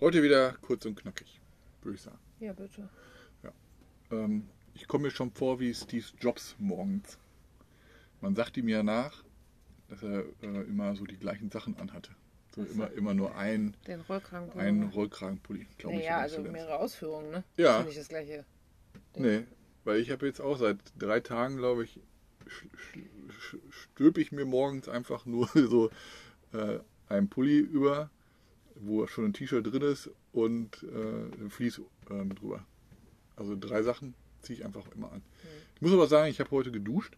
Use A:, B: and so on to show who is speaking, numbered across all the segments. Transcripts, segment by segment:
A: Heute wieder kurz und knackig, würde ich sagen.
B: Ja, bitte.
A: Ähm, ich komme mir schon vor wie Steve Jobs morgens. Man sagt ihm ja nach, dass er äh, immer so die gleichen Sachen anhatte. So immer, immer nur ein,
B: Den Rollkragenpullover.
A: einen Rollkragenpulli, glaube ich.
B: Naja,
A: oder
B: also
A: zuletzt.
B: mehrere Ausführungen, ne?
A: Ja.
B: Das ist nicht das gleiche.
A: Nee, weil ich habe jetzt auch seit drei Tagen, glaube ich, stülpe ich mir morgens einfach nur so äh, einen Pulli über, wo schon ein T-Shirt drin ist und äh, ein Vlies ähm, drüber. Also drei Sachen ziehe ich einfach immer an. Ich muss aber sagen, ich habe heute geduscht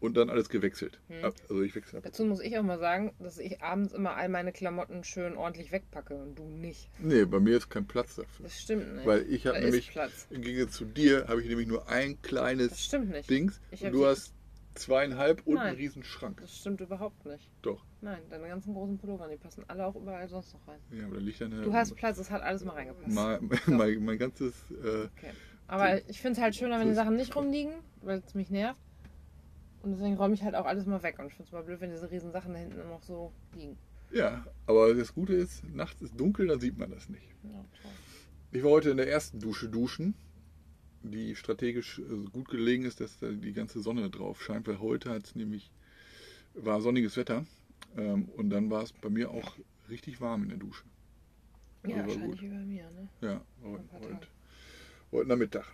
A: und dann alles gewechselt.
B: Hm.
A: Also ich wechsle ab.
B: Dazu muss ich auch mal sagen, dass ich abends immer all meine Klamotten schön ordentlich wegpacke und du nicht.
A: Nee, bei mir ist kein Platz dafür.
B: Das stimmt nicht.
A: Weil ich habe nämlich,
B: Platz.
A: im Gegensatz zu dir, habe ich nämlich nur ein
B: Das
A: kleines
B: stimmt nicht.
A: Dings
B: Ich
A: und du hast zweieinhalb und
B: Nein.
A: einen riesen Schrank.
B: Das stimmt überhaupt nicht.
A: Doch.
B: Nein, deine ganzen großen Pullover, die passen alle auch überall sonst noch rein.
A: Ja, aber da liegt eine.
B: Du hast Platz, es hat alles mal reingepasst.
A: mein, mein, mein ganzes. Äh,
B: Okay. Aber ich finde es halt schöner, wenn die Sachen nicht rumliegen, weil es mich nervt. Und deswegen räume ich halt auch alles mal weg. Und ich finde es mal blöd, wenn diese riesen Sachen da hinten noch so liegen.
A: ja, aber das Gute ist, nachts ist dunkel, dann sieht man das nicht.
B: Ja.
A: Ich war heute in der ersten Dusche duschen, die strategisch äh, gut gelegen ist, dass da die ganze Sonne drauf scheint, weil heute hat es nämlich war sonniges Wetter ähm, und dann war es bei mir auch richtig warm in der Dusche.
B: Ja,
A: war
B: wahrscheinlich
A: gut.
B: wie bei mir, ne?
A: Ja, heute, heute, heute Nachmittag.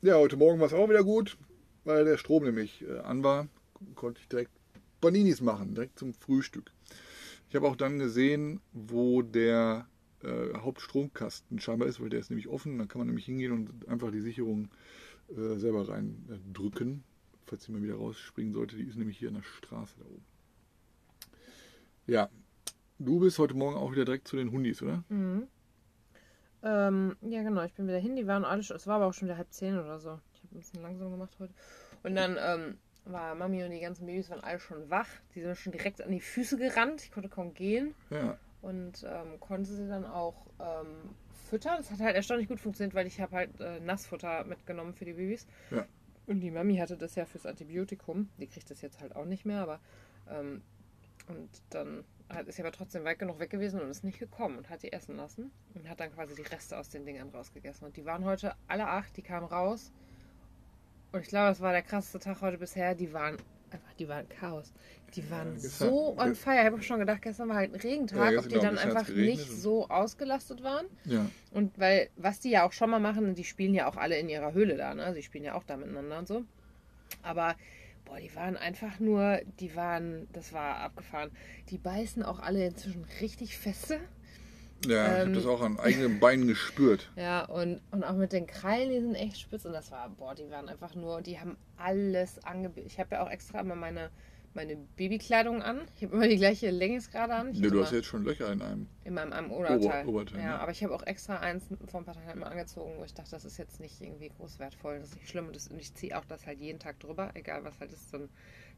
A: Ja, heute Morgen war es auch wieder gut, weil der Strom nämlich äh, an war. Konnte ich direkt Paninis machen, direkt zum Frühstück. Ich habe auch dann gesehen, wo der äh, Hauptstromkasten scheinbar ist, weil der ist nämlich offen. Dann kann man nämlich hingehen und einfach die Sicherung äh, selber rein äh, drücken, falls die mal wieder rausspringen sollte. Die ist nämlich hier an der Straße da oben. Ja, du bist heute Morgen auch wieder direkt zu den Hundis, oder?
B: Mhm. Ähm, ja, genau, ich bin wieder hin. Die waren alle schon, es war aber auch schon wieder halb zehn oder so. Ich habe ein bisschen langsam gemacht heute. Und dann ähm, war Mami und die ganzen Babys waren alle schon wach. Die sind schon direkt an die Füße gerannt. Ich konnte kaum gehen
A: Ja,
B: und ähm, konnte sie dann auch ähm, füttern. Das hat halt erstaunlich gut funktioniert, weil ich habe halt äh, Nassfutter mitgenommen für die Babys.
A: Ja.
B: Und die Mami hatte das ja fürs Antibiotikum. Die kriegt das jetzt halt auch nicht mehr, aber ähm, und dann hat, ist sie aber trotzdem weit genug weg gewesen und ist nicht gekommen und hat die essen lassen und hat dann quasi die Reste aus den Dingern rausgegessen. Und die waren heute alle acht, die kamen raus. Und ich glaube, das war der krasseste Tag heute bisher. Die waren einfach, die waren Chaos. Die waren
A: gestern-
B: so on fire. Ich habe auch schon gedacht, gestern war halt ein Regentag,
A: Ja,
B: ob die dann einfach nicht so ausgelastet waren.
A: ja.
B: Und weil, was die ja auch schon mal machen, die spielen ja auch alle in ihrer Höhle da, ne? Sie spielen ja auch da miteinander und so. Aber, boah, die waren einfach nur, die waren, das war abgefahren. Die beißen auch alle inzwischen richtig feste.
A: Ja, ich habe
B: Ähm,
A: das auch an eigenen Beinen gespürt.
B: Ja, und, und auch mit den Krallen, die sind echt spitz. Und das war, boah, die waren einfach nur, die haben alles angebissen. Ich habe ja auch extra immer meine, meine Babykleidung an. Ich habe immer die gleiche Längesgrade an.
A: Ne,
B: hab
A: du hast jetzt schon Löcher in einem.
B: in meinem, am Oberteil.
A: Ober- Oberteil,
B: ja,
A: ne?
B: aber ich habe auch extra eins vor ein paar Tagen halt mal angezogen, wo ich dachte, das ist jetzt nicht irgendwie groß wertvoll, das ist nicht schlimm. Und, das, und ich ziehe auch das halt jeden Tag drüber, egal was halt ist, dann,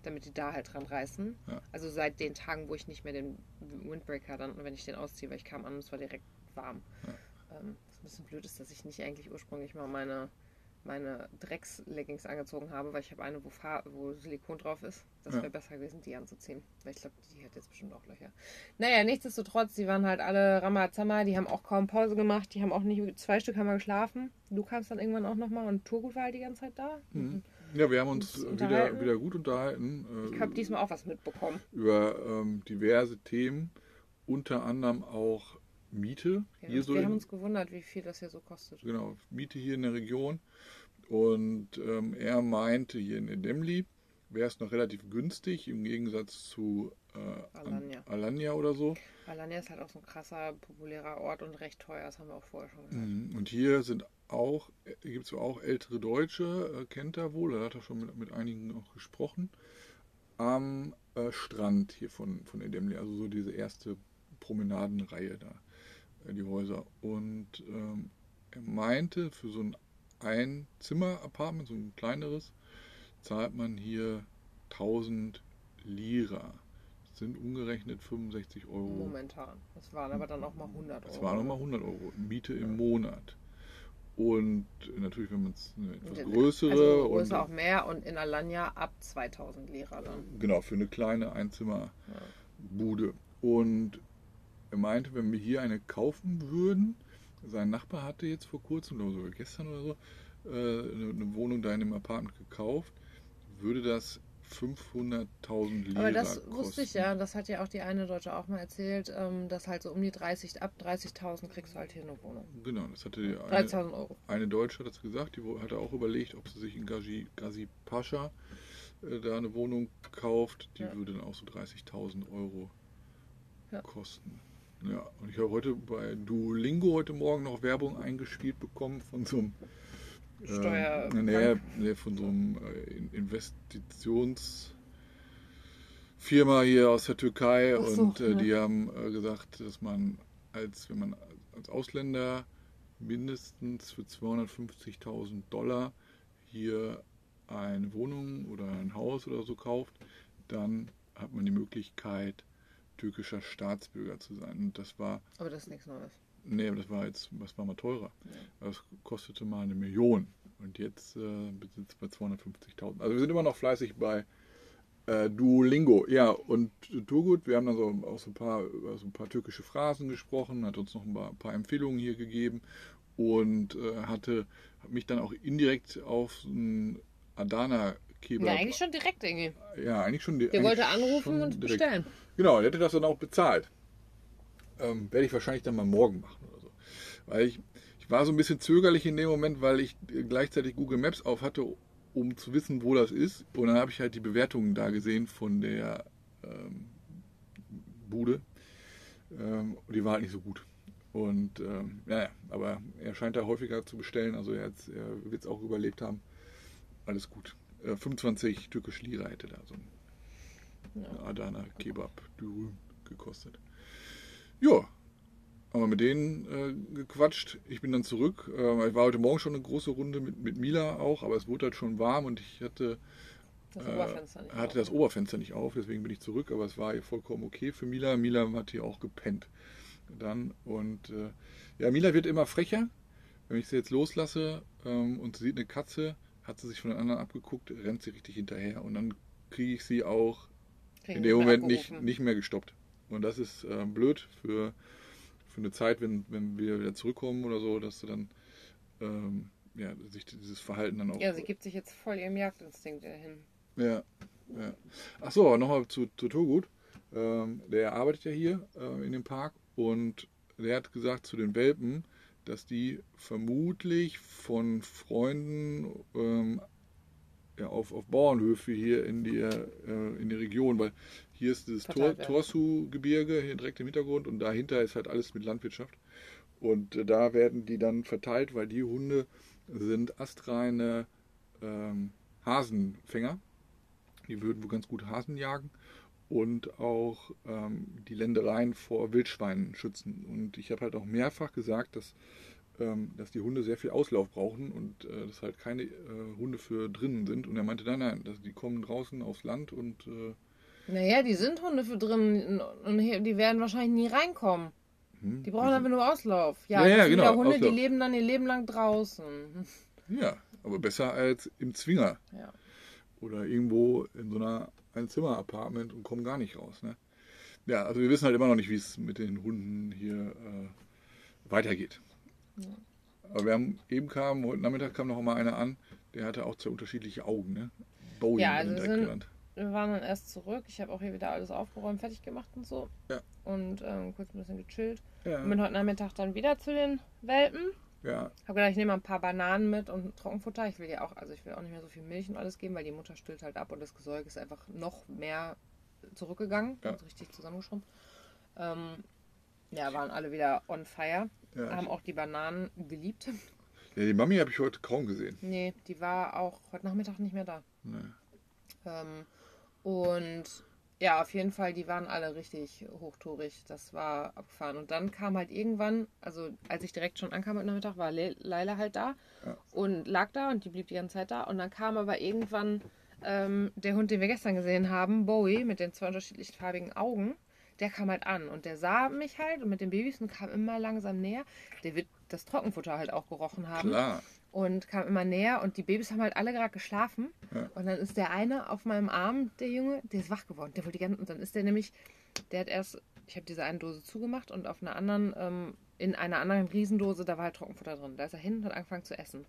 B: damit die da halt dran reißen.
A: Ja.
B: Also seit den Tagen, wo ich nicht mehr den Windbreaker dann, wenn ich den ausziehe, weil ich kam an und es war direkt warm. Ähm, was ein bisschen blöd ist, dass ich nicht eigentlich ursprünglich mal meine meine Drecks-Leggings angezogen habe, weil ich habe eine, wo, Fahr wo Silikon drauf ist. Das
A: Ja.
B: wäre besser gewesen, die anzuziehen. Weil ich glaube, die hat jetzt bestimmt auch Löcher. Naja, nichtsdestotrotz, die waren halt alle Ramazamba, die haben auch kaum Pause gemacht, die haben auch nicht, zwei Stück haben wir geschlafen. Du kamst dann irgendwann auch nochmal und Turgut war halt die ganze Zeit da.
A: Mhm. Ja, wir haben uns wieder, wieder gut unterhalten
B: Ich
A: äh,
B: habe diesmal auch was mitbekommen.
A: über ähm, diverse Themen, unter anderem auch Miete.
B: Ja,
A: hier so
B: wir
A: in,
B: haben uns gewundert, wie viel das hier so kostet.
A: genau, Miete hier in der Region. Und ähm, er meinte, hier in Edemli wäre es noch relativ günstig im Gegensatz zu äh, an-
B: Alanya.
A: Alanya oder so.
B: Alanya ist halt auch so ein krasser, populärer Ort und recht teuer, das haben wir auch vorher schon gehört.
A: Mhm. Und hier sind auch, gibt es auch ältere Deutsche, äh, kennt er wohl, da hat er schon mit, mit einigen auch gesprochen, am äh, Strand hier von, von Edemli, also so diese erste Promenadenreihe da, äh, die Häuser. Und ähm, er meinte, für so ein Einzimmer-Apartment, so ein kleineres, zahlt man hier 1000 Lira. Das sind umgerechnet 65 Euro.
B: Momentan. Das waren aber dann auch mal 100 Euro.
A: Das waren nochmal 100 Euro Miete im Monat. Und natürlich, wenn man es eine etwas
B: Und
A: größere
B: Also
A: und
B: größer auch mehr und in Alanya ab 2000 Lira dann.
A: genau für eine kleine Einzimmerbude. Und er meinte, wenn wir hier eine kaufen würden, sein Nachbar hatte jetzt vor kurzem, oder sogar gestern oder so, äh, eine, Wohnung da in dem Apartment gekauft, würde das 500.000 Lira
B: Aber das
A: kosten.
B: wusste ich ja, das hat ja auch die eine Deutsche auch mal erzählt, ähm, dass halt so um die 30, ab 30.000 kriegst du halt hier eine Wohnung.
A: Genau, das hatte die eine,
B: 13.000 Euro.
A: eine Deutsche hat das gesagt, die hatte auch überlegt, ob sie sich in Gazi, Gazi Pascha äh, da eine Wohnung kauft. Die
B: Ja.
A: würde dann auch so 30.000 Euro
B: Ja.
A: kosten. Ja, und ich habe heute bei Duolingo heute Morgen noch Werbung eingespielt bekommen von so einem
B: Steuer-
A: äh, nee, nee, von so einem äh, In- Investitionsfirma hier aus der Türkei
B: so,
A: und äh,
B: ja.
A: die haben äh, gesagt, dass man als wenn man als Ausländer mindestens für 250.000 Dollar hier eine Wohnung oder ein Haus oder so kauft, dann hat man die Möglichkeit türkischer Staatsbürger zu sein. Und das war
B: Aber das ist nichts Neues.
A: Nee, aber das war jetzt, was war mal teurer.
B: Ja.
A: Das kostete mal eine Million. Und jetzt äh, besitzt bei 250.000. Also wir sind immer noch fleißig bei äh, Duolingo. Ja, und Turgut, wir haben dann so auch so ein paar, über so ein paar türkische Phrasen gesprochen, hat uns noch ein paar, ein paar Empfehlungen hier gegeben und äh, hatte hat mich dann auch indirekt auf einen Adana Kebab.
B: Ja, eigentlich schon direkt irgendwie.
A: ja, eigentlich schon. die-
B: Der wollte anrufen und
A: direkt.
B: bestellen.
A: Genau, der hätte das dann auch bezahlt. Ähm, werde ich wahrscheinlich dann mal morgen machen oder so. Weil ich, ich war so ein bisschen zögerlich in dem Moment, weil ich gleichzeitig Google Maps auf hatte, um zu wissen, wo das ist. Und dann habe ich halt die Bewertungen da gesehen von der ähm, Bude. Ähm, die war halt nicht so gut. Und ähm, naja, aber er scheint da häufiger zu bestellen. Also er, er wird es auch überlebt haben. Alles gut. Äh, 25 türkische Lira hätte da so ein
B: Ja.
A: Adana Kebab Dürüm gekostet. Ja, haben wir mit denen äh, gequatscht. Ich bin dann zurück. Äh, ich war heute Morgen schon eine große Runde mit, mit Mila auch, aber es wurde halt schon warm und ich hatte,
B: Das
A: äh,
B: Oberfenster nicht.
A: hatte
B: auf.
A: das Oberfenster nicht auf, deswegen bin ich zurück, aber es war hier vollkommen okay für Mila. Mila hat hier auch gepennt dann und äh, ja, Mila wird immer frecher. Wenn ich sie jetzt loslasse ähm, und sie sieht eine Katze, hat sie sich von den anderen abgeguckt, rennt sie richtig hinterher und dann kriege ich sie auch
B: Kriegen
A: in dem Moment nicht, nicht mehr gestoppt. Und das ist äh, blöd für, für eine Zeit, wenn, wenn wir wieder zurückkommen oder so, dass du dann ähm, ja, sich dieses Verhalten dann auch.
B: Ja, sie gibt sich jetzt voll ihrem Jagdinstinkt hin.
A: ja, ja. Ach so, nochmal zu, zu Turgut. Ähm, der arbeitet ja hier äh, in dem Park und der hat gesagt zu den Welpen, dass die vermutlich von Freunden ähm, ja, auf, auf Bauernhöfe hier in die, äh, in die Region, weil hier ist dieses Tor. Torsu-Gebirge hier direkt im Hintergrund und dahinter ist halt alles mit Landwirtschaft. Und äh, da werden die dann verteilt, weil die Hunde sind astreine ähm, Hasenfänger. Die würden wohl ganz gut Hasen jagen und auch ähm, die Ländereien vor Wildschweinen schützen. Und ich habe halt auch mehrfach gesagt, dass, dass die Hunde sehr viel Auslauf brauchen und äh, dass halt keine äh, Hunde für drinnen sind. Und er meinte, nein, nein, dass die kommen draußen aufs Land und äh,
B: Naja, die sind Hunde für drin und die werden wahrscheinlich nie reinkommen.
A: hm,
B: Die brauchen einfach nur Auslauf. Ja,
A: Ja, ja,
B: das sind
A: genau,
B: ja Hunde,
A: Auslauf.
B: die leben dann ihr Leben lang draußen.
A: Ja, aber besser als im Zwinger
B: Ja.
A: oder irgendwo in so einer Einzimmer-Apartment und kommen gar nicht raus. Ne? Ja, also wir wissen halt immer noch nicht, wie es mit den Hunden hier äh, weitergeht. Aber wir haben eben kam, heute Nachmittag kam noch mal einer an, der hatte auch zwei unterschiedliche Augen. Ne? Bowie
B: Ja, also sind-. Wir waren dann erst zurück. Ich habe auch hier wieder alles aufgeräumt, fertig gemacht und so.
A: Ja.
B: Und ähm, kurz ein bisschen gechillt.
A: Ja,
B: Und bin heute Nachmittag dann wieder zu den Welpen.
A: ja,
B: Hab gedacht, ich nehme mal ein paar Bananen mit und Trockenfutter. Ich will ja auch, also ich will auch nicht mehr so viel Milch und alles geben, weil die Mutter stillt halt ab und das Gesäuge ist einfach noch mehr zurückgegangen.
A: Ja.
B: Richtig zusammengeschrumpft. Ähm, ja, waren alle wieder on fire.
A: Ja.
B: Haben auch die Bananen geliebt.
A: ja die Mami habe ich heute kaum gesehen.
B: Nee, die war auch heute Nachmittag nicht mehr da.
A: Ne.
B: Ähm, und ja, auf jeden Fall, die waren alle richtig hochtourig. Das war abgefahren. Und dann kam halt irgendwann, also als ich direkt schon ankam heute Nachmittag, war Le Leila halt da
A: Ja.
B: und lag da und die blieb die ganze Zeit da. Und dann kam aber irgendwann ähm, der Hund, den wir gestern gesehen haben, Bowie, mit den zwei unterschiedlich farbigen Augen. Der kam halt an und der sah mich halt und mit den Babys und kam immer langsam näher. Der wird das Trockenfutter halt auch gerochen haben
A: Klar.
B: und kam immer näher und die Babys haben halt alle gerade geschlafen
A: Ja.
B: und dann ist der eine auf meinem Arm, der Junge, der ist wach geworden, der wollte die ganze und dann ist der nämlich, der hat erst ich habe diese eine Dose zugemacht und auf einer anderen, ähm, in einer anderen Riesendose, da war halt Trockenfutter drin. Da ist er hin und hat angefangen zu essen.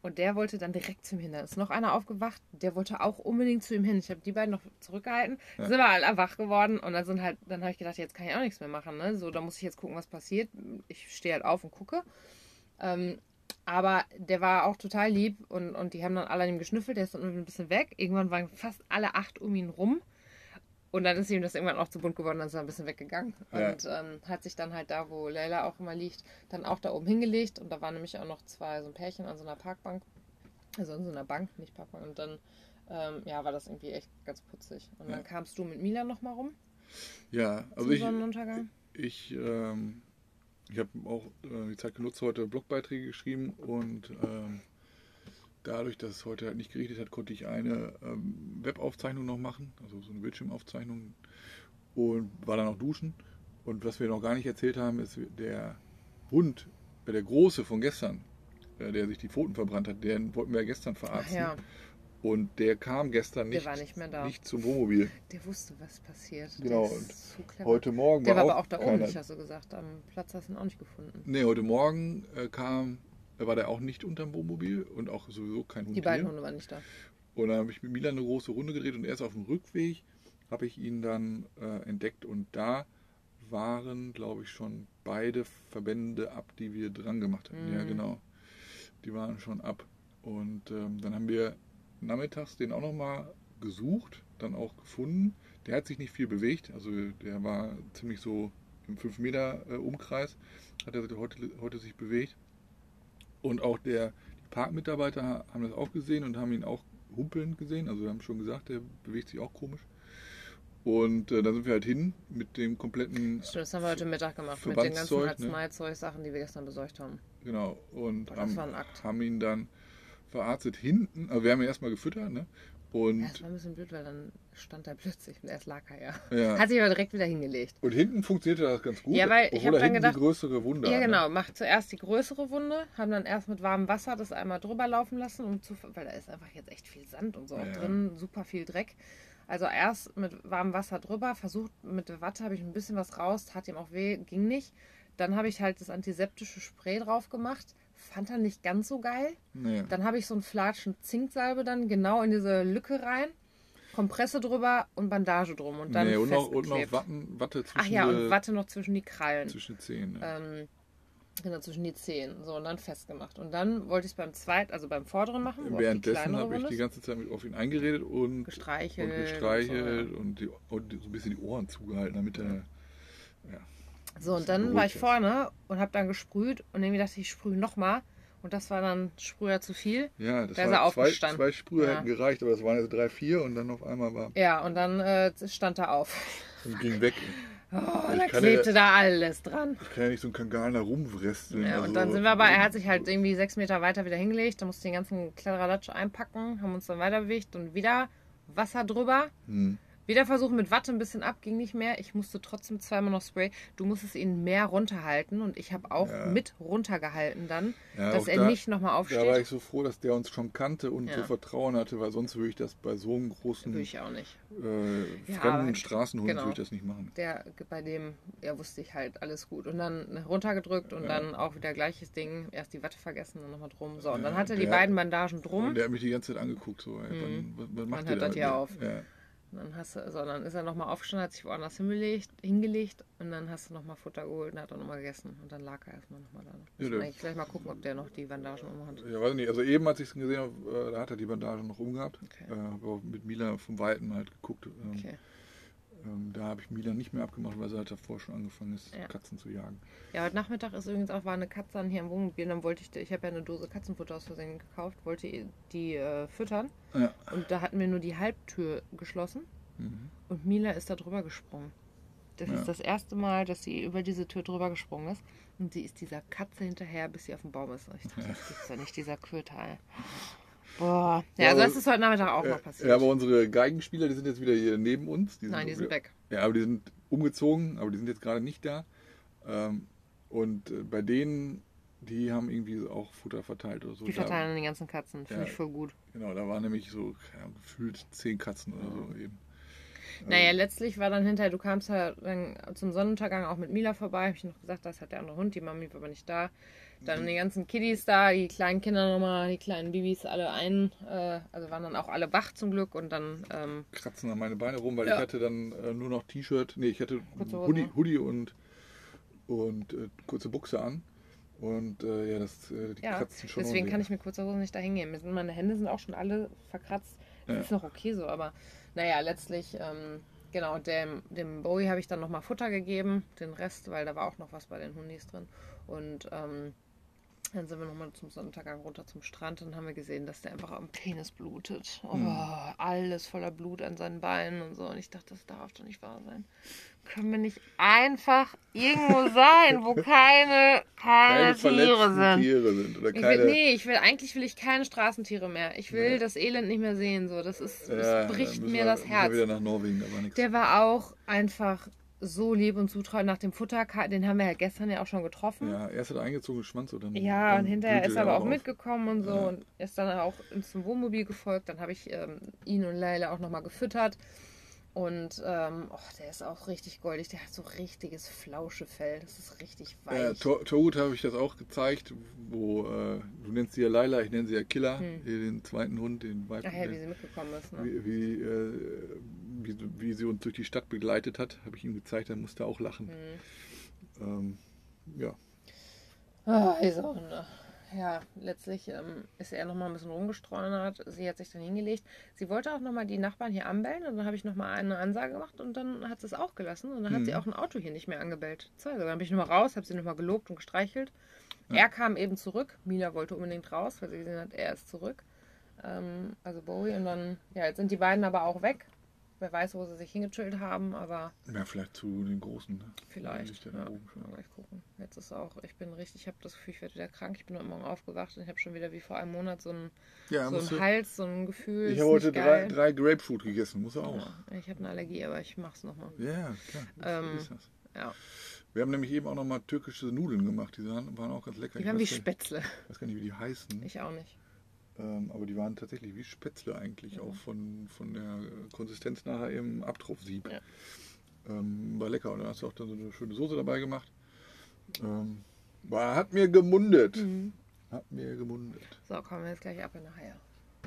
B: Und der wollte dann direkt zu ihm hin. Dann ist noch einer aufgewacht, der wollte auch unbedingt zu ihm hin. Ich habe die beiden noch zurückgehalten, ja. sind aber alle wach geworden und dann sind halt, dann habe ich gedacht, jetzt kann ich auch nichts mehr machen. Ne? So, da muss ich jetzt gucken, was passiert. Ich stehe halt auf und gucke. Ähm, aber der war auch total lieb und, und die haben dann alle an ihm geschnüffelt, der ist dann ein bisschen weg. Irgendwann waren fast alle acht um ihn rum. Und dann ist ihm das irgendwann auch zu bunt geworden, dann ist er ein bisschen weggegangen. Ja. Und ähm, hat sich dann halt da, wo Leila auch immer liegt, dann auch da oben hingelegt. Und da waren nämlich auch noch zwei, so ein Pärchen an so einer Parkbank. Also an so einer Bank, nicht Parkbank. Und dann, ähm, ja, war das irgendwie echt ganz putzig. Und ja. dann kamst du mit Milan nochmal rum.
A: Ja, also ich, ich, ähm, ich habe auch äh, die Zeit genutzt, heute Blogbeiträge geschrieben und ähm, dadurch, dass es heute halt nicht geregnet hat, konnte ich eine ähm, Webaufzeichnung noch machen, also so eine Bildschirmaufzeichnung und war dann auch duschen. Und was wir noch gar nicht erzählt haben, ist der Hund, äh, der Große von gestern, äh, der sich die Pfoten verbrannt hat, den wollten wir gestern verarzten. Ja. Und der kam gestern nicht,
B: nicht,
A: nicht, zum Wohnmobil.
B: Der wusste, was passiert.
A: Genau. und so heute Morgen
B: der
A: war,
B: war aber auch da oben nicht, hast du gesagt. Am Platz hast du ihn auch nicht gefunden.
A: Nee, heute Morgen äh, kam war der auch nicht unterm Wohnmobil und auch sowieso kein Hund.
B: Die beiden hier. Hunde waren nicht da.
A: Und dann habe ich mit Milan eine große Runde gedreht und erst auf dem Rückweg habe ich ihn dann äh, entdeckt und da waren, glaube ich, schon beide Verbände ab, die wir dran gemacht haben. Mhm. Ja, genau. Die waren schon ab. Und ähm, dann haben wir nachmittags den auch nochmal gesucht, dann auch gefunden. Der hat sich nicht viel bewegt, also der war ziemlich so im 5 Meter äh, Umkreis, hat er heute, heute sich bewegt. Und auch der, die Parkmitarbeiter haben das auch gesehen und haben ihn auch humpeln gesehen. Also wir haben schon gesagt, der bewegt sich auch komisch. Und äh, dann sind wir halt hin mit dem kompletten.
B: Stimmt, das haben wir heute Mittag gemacht, mit den ganzen ne? Arzneizeug-Sachen, die wir gestern besorgt haben.
A: Genau, und haben, haben, ihn dann verarztet hinten. Also wir haben ihn erstmal gefüttert, ne? Und
B: das war ein bisschen blöd, weil dann stand er plötzlich und erst lag er ja. ja. Hat sich aber direkt wieder hingelegt.
A: Und hinten funktionierte das ganz gut.
B: Ja, weil ich habe dann gedacht,
A: die größere Wunde.
B: Ja, genau. Ne? Macht zuerst die größere Wunde, haben dann erst mit warmem Wasser das einmal drüber laufen lassen, um zu, weil da ist einfach jetzt echt viel Sand und so ja. drin, super viel Dreck. Also erst mit warmem Wasser drüber, versucht mit der Watte habe ich ein bisschen was raus, tat ihm auch weh, ging nicht. Dann habe ich halt das antiseptische Spray drauf gemacht fand er nicht ganz so geil. Nee. Dann habe ich so einen Flatschen Zinksalbe dann genau in diese Lücke rein. Kompresse drüber und Bandage drum und dann nee,
A: und, noch, und noch Watten, Watte zwischen
B: Ach ja, und Watte noch zwischen die Krallen.
A: Zwischen die Zehen. Ja.
B: Ähm, genau, zwischen die Zehen. So, und dann festgemacht. Und dann wollte ich es beim zweiten, also beim vorderen machen.
A: Währenddessen habe ich die ganze Zeit auf ihn eingeredet und
B: gestreichelt.
A: Und, gestreichelt und, so. und, die, und so ein bisschen die Ohren zugehalten, damit er ja,
B: so, und dann war ich vorne und habe dann gesprüht und irgendwie dachte ich, ich sprühe nochmal. Und das war dann Sprüher zu viel.
A: Ja, das da war er zwei, zwei Sprüher ja. hätten gereicht, aber das waren jetzt drei, vier und dann auf einmal war.
B: Ja, und dann äh, stand er auf.
A: Und ging weg.
B: Oh, da klebte ja, da alles dran.
A: Ich kann ja nicht so ein Kangaler rumwresteln.
B: Ja, also, und dann sind wir aber, er hat sich halt irgendwie sechs Meter weiter wieder hingelegt, da musste den ganzen Kladderadatsch einpacken, haben uns dann weiter bewegt und wieder Wasser drüber. Hm. Wieder versuchen mit Watte ein bisschen ab, ging nicht mehr. Ich musste trotzdem zweimal noch Spray. Du musstest ihn mehr runterhalten und ich habe auch ja. mit runtergehalten dann, ja, dass er da, nicht nochmal aufsteht.
A: Da war ich so froh, dass der uns schon kannte und ja. so Vertrauen hatte, weil sonst würde ich das bei so einem großen
B: würde ich auch nicht.
A: Äh, fremden Straßenhund genau. würde ich das nicht machen.
B: Der bei dem, ja wusste ich halt alles gut und dann runtergedrückt und dann auch wieder gleiches Ding. Erst die Watte vergessen und nochmal drum. So und dann hatte er die beiden Bandagen drum. Und
A: der hat mich die ganze Zeit angeguckt so. Ey, mhm. wann, wann macht
B: Man hört das hier auf. Ja. Und dann hast du, also dann ist er nochmal aufgestanden, hat sich woanders hingelegt, hingelegt und dann hast du nochmal Futter geholt und hat dann nochmal gegessen. Und dann lag er erstmal nochmal da. Muss ja, eigentlich gleich mal gucken, ob der noch die Bandagen umhat.
A: Ja, weiß nicht. Also eben, als ich es gesehen habe, äh, da hat er die Bandagen noch umgehabt. Okay. Äh, habe auch mit Mila vom Weiten halt geguckt. Ähm, okay. Ähm, da habe ich Mila nicht mehr abgemacht, weil sie halt davor schon angefangen ist, ja. Katzen zu jagen.
B: Ja, heute Nachmittag ist übrigens auch war eine Katze an hier im Wohnmobil. Dann wollte ich, ich habe ja eine Dose Katzenfutter aus Versehen gekauft, wollte die äh, füttern. Ja. Und da hatten wir nur die Halbtür geschlossen. Mhm. Und Mila ist da drüber gesprungen. Das ja. ist das erste Mal, dass sie über diese Tür drüber gesprungen ist. Und sie ist dieser Katze hinterher, bis sie auf dem Baum ist. Ich dachte, das gibt's ja nicht, dieser Quirtal. Ja, ja also das ist heute Nachmittag auch äh, mal passiert.
A: Ja, aber unsere Geigenspieler, die sind jetzt wieder hier neben uns.
B: Die Nein, die sind weg.
A: Ja, aber die sind umgezogen, aber die sind jetzt gerade nicht da. Ähm, und äh, bei denen, die haben irgendwie auch Futter verteilt oder so.
B: Die verteilen da, die ganzen Katzen, finde ja, ich voll gut.
A: Genau, da waren nämlich so ja, gefühlt zehn Katzen oder so eben.
B: Naja, letztlich war dann hinterher, du kamst ja dann zum Sonnenuntergang auch mit Mila vorbei, habe ich noch gesagt, das hat der andere Hund, die Mami war aber nicht da. Dann die ganzen Kiddies da, die kleinen Kinder nochmal, die kleinen Babys alle ein, äh, also waren dann auch alle wach zum Glück und dann ähm,
A: Kratzen an meine Beine rum, weil
B: Ja.
A: ich hatte dann äh, nur noch T-Shirt, nee, ich hatte Hoodie? Hoodie und, und äh, kurze Buchse an. Und äh, ja, das, äh, die
B: Ja,
A: kratzen schon
B: deswegen kann ich mit kurzer Hose nicht da hingehen. Meine Hände sind auch schon alle verkratzt. Das
A: Ja.
B: ist noch okay so, aber naja, letztlich, ähm, genau, dem, dem Bowie habe ich dann nochmal Futter gegeben, den Rest, weil da war auch noch was bei den Hundis drin. Und ähm, dann sind wir nochmal zum Sonnenuntergang runter zum Strand und haben wir gesehen, dass der einfach am Penis blutet. Oh,
A: Hm.
B: Alles voller Blut an seinen Beinen und so. Und ich dachte, das darf doch nicht wahr sein. Können wir nicht einfach irgendwo sein, wo keine, keine,
A: keine
B: Tiere sind?
A: Tiere sind. Oder
B: Ich
A: keine,
B: will, nee, ich will eigentlich will ich keine Straßentiere mehr. Ich will
A: Nee.
B: das Elend nicht mehr sehen. So, das ist,
A: Ja,
B: das
A: dann
B: bricht mir
A: wir-
B: das Herz. Der war auch einfach so lieb und zutreu nach dem Futter. Den haben wir ja gestern ja auch schon getroffen.
A: Ja, erst hat er eingezogen Schwanz und dann.
B: Ja, und hinterher ist er aber auch
A: auf.
B: mitgekommen und so
A: Ja.
B: und ist dann auch ins Wohnmobil gefolgt. Dann habe ich ähm, ihn und Leila auch nochmal gefüttert. Und ähm, oh, der ist auch richtig goldig. Der hat so richtiges Flauschefell. Das ist richtig
A: Ja,
B: weich.
A: Tor- Torhut habe ich das auch gezeigt, wo äh, du nennst sie ja Laila, ich nenne sie ja Killer,
B: Hm.
A: den zweiten Hund, den Weib,
B: Ach ja, wie sie mitgekommen ist. Ne?
A: wie, wie, äh, wie, wie sie uns durch die Stadt begleitet hat, habe ich ihm gezeigt, er musste auch lachen.
B: Hm.
A: Ähm, ja,
B: Ah, diese Hunde. Ja, letztlich ähm, ist er nochmal ein bisschen rumgestreunert. Sie hat sich dann hingelegt. Sie wollte auch nochmal die Nachbarn hier anbellen und dann habe ich nochmal eine Ansage gemacht und dann hat sie es auch gelassen und dann hat
A: Mhm.
B: sie auch ein Auto hier nicht mehr angebellt. Sogar. Dann bin ich nochmal raus, habe sie nochmal gelobt und gestreichelt.
A: Ja.
B: Er kam eben zurück. Mila wollte unbedingt raus, weil sie gesehen hat, er ist zurück. Ähm, also Bowie und dann, ja, jetzt sind die beiden aber auch weg. Wer weiß, wo sie sich hingechillt haben, aber
A: ja vielleicht zu den Großen. Ne?
B: Vielleicht.
A: Ja
B: mal gucken. Jetzt ist auch, ich bin richtig, ich habe das Gefühl, ich werde wieder krank. Ich bin heute Morgen aufgewacht und ich habe schon wieder wie vor einem Monat so ein,
A: Ja,
B: so ein Hals, so ein Gefühl.
A: ich habe heute drei, drei Grapefruit gegessen, muss er auch.
B: Ja, ich habe eine Allergie, aber ich mach's nochmal.
A: Ja, klar.
B: Ähm,
A: ist das.
B: Ja.
A: Wir haben nämlich eben auch nochmal türkische Nudeln gemacht, die waren auch ganz lecker.
B: Die waren wie Spätzle.
A: Ich weiß gar nicht, wie die heißen.
B: Ich auch nicht.
A: Ähm, aber die waren tatsächlich wie Spätzle eigentlich, auch von, von der äh, Konsistenz nachher im Abtropfsieb.
B: Ja.
A: Ähm, war lecker und dann hast du auch dann so eine schöne Soße dabei gemacht. Ähm, war, hat mir gemundet.
B: Mhm.
A: Hat mir gemundet.
B: So, kommen wir jetzt gleich ab in die Haie.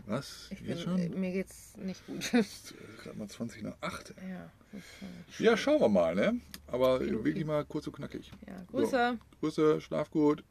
A: Was?
B: Ich bin,
A: Jetzt schon?
B: äh, mir geht's nicht gut.
A: Ist Gerade mal 20 nach 8.
B: ja, äh,
A: Ja, schauen wir mal, ne? Aber wirklich mal kurz und knackig.
B: ja, Grüße.
A: Grüße, schlaf gut.